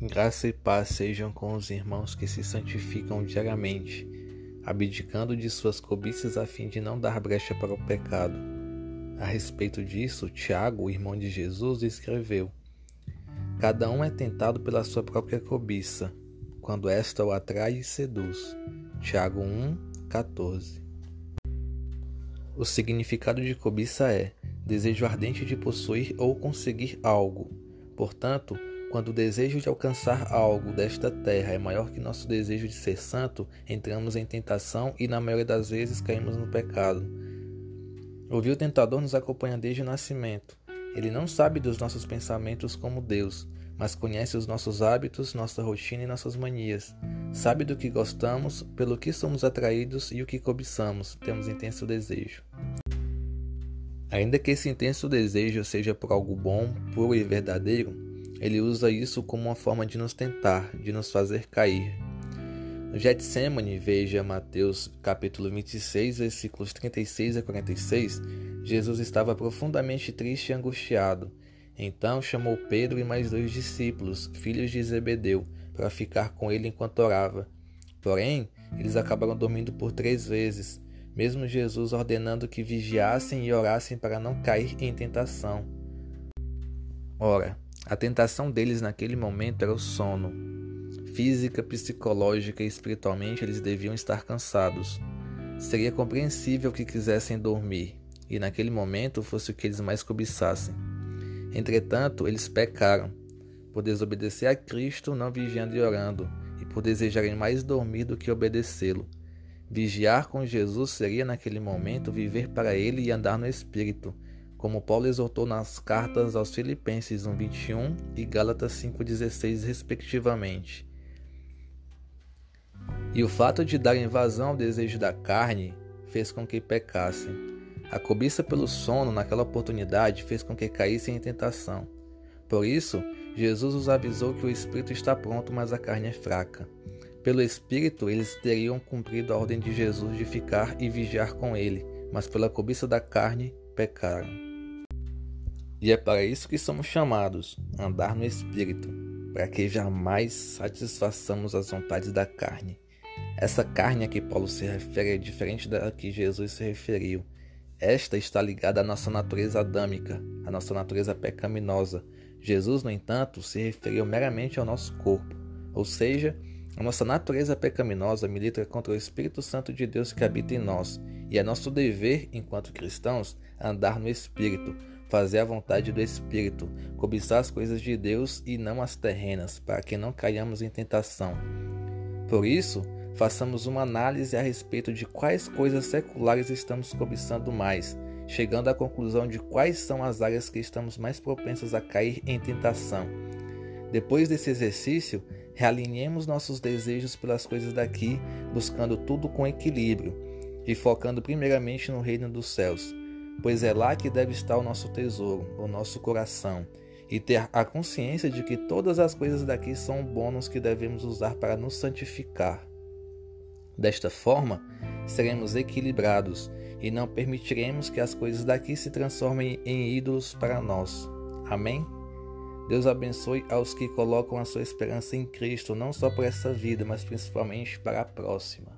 Graça e paz sejam com os irmãos que se santificam diariamente, abdicando de suas cobiças a fim de não dar brecha para o pecado. A respeito disso, Tiago, irmão de Jesus, escreveu: Cada um é tentado pela sua própria cobiça, quando esta o atrai e seduz. Tiago 1, 14. O significado de cobiça é desejo ardente de possuir ou conseguir algo. Portanto, quando o desejo de alcançar algo desta terra é maior que nosso desejo de ser santo, entramos em tentação e, na maioria das vezes, caímos no pecado. O tentador nos acompanha desde o nascimento. Ele não sabe dos nossos pensamentos como Deus, mas conhece os nossos hábitos, nossa rotina e nossas manias. Sabe do que gostamos, pelo que somos atraídos e o que cobiçamos, temos intenso desejo. Ainda que esse intenso desejo seja por algo bom, puro e verdadeiro, ele usa isso como uma forma de nos tentar, de nos fazer cair. No Getsemane, veja Mateus capítulo 26, versículos 36 a 46, Jesus estava profundamente triste e angustiado. Então chamou Pedro e mais dois discípulos, filhos de Zebedeu, para ficar com ele enquanto orava. Porém, eles acabaram dormindo por três vezes, mesmo Jesus ordenando que vigiassem e orassem para não cair em tentação. Ora, a tentação deles naquele momento era o sono. Física, psicológica e espiritualmente eles deviam estar cansados. Seria compreensível que quisessem dormir, e naquele momento fosse o que eles mais cobiçassem. Entretanto, eles pecaram, por desobedecer a Cristo, não vigiando e orando, e por desejarem mais dormir do que obedecê-lo. Vigiar com Jesus seria naquele momento viver para Ele e andar no Espírito como Paulo exortou nas cartas aos Filipenses 1:21 e Gálatas 5:16 respectivamente. E o fato de dar invasão ao desejo da carne fez com que pecassem. A cobiça pelo sono naquela oportunidade fez com que caíssem em tentação. Por isso, Jesus os avisou que o espírito está pronto, mas a carne é fraca. Pelo espírito, eles teriam cumprido a ordem de Jesus de ficar e vigiar com ele, mas pela cobiça da carne, pecaram. E é para isso que somos chamados, andar no Espírito, para que jamais satisfaçamos as vontades da carne. Essa carne a que Paulo se refere é diferente da que Jesus se referiu. Esta está ligada à nossa natureza adâmica, à nossa natureza pecaminosa. Jesus, no entanto, se referiu meramente ao nosso corpo, ou seja, a nossa natureza pecaminosa milita contra o Espírito Santo de Deus que habita em nós, e é nosso dever, enquanto cristãos, andar no Espírito, fazer a vontade do Espírito, cobiçar as coisas de Deus e não as terrenas, para que não caiamos em tentação. Por isso, façamos uma análise a respeito de quais coisas seculares estamos cobiçando mais, chegando à conclusão de quais são as áreas que estamos mais propensos a cair em tentação. Depois desse exercício, realinhemos nossos desejos pelas coisas daqui, buscando tudo com equilíbrio e focando primeiramente no reino dos céus pois é lá que deve estar o nosso tesouro, o nosso coração, e ter a consciência de que todas as coisas daqui são bônus que devemos usar para nos santificar. Desta forma, seremos equilibrados e não permitiremos que as coisas daqui se transformem em ídolos para nós. Amém? Deus abençoe aos que colocam a sua esperança em Cristo, não só para essa vida, mas principalmente para a próxima.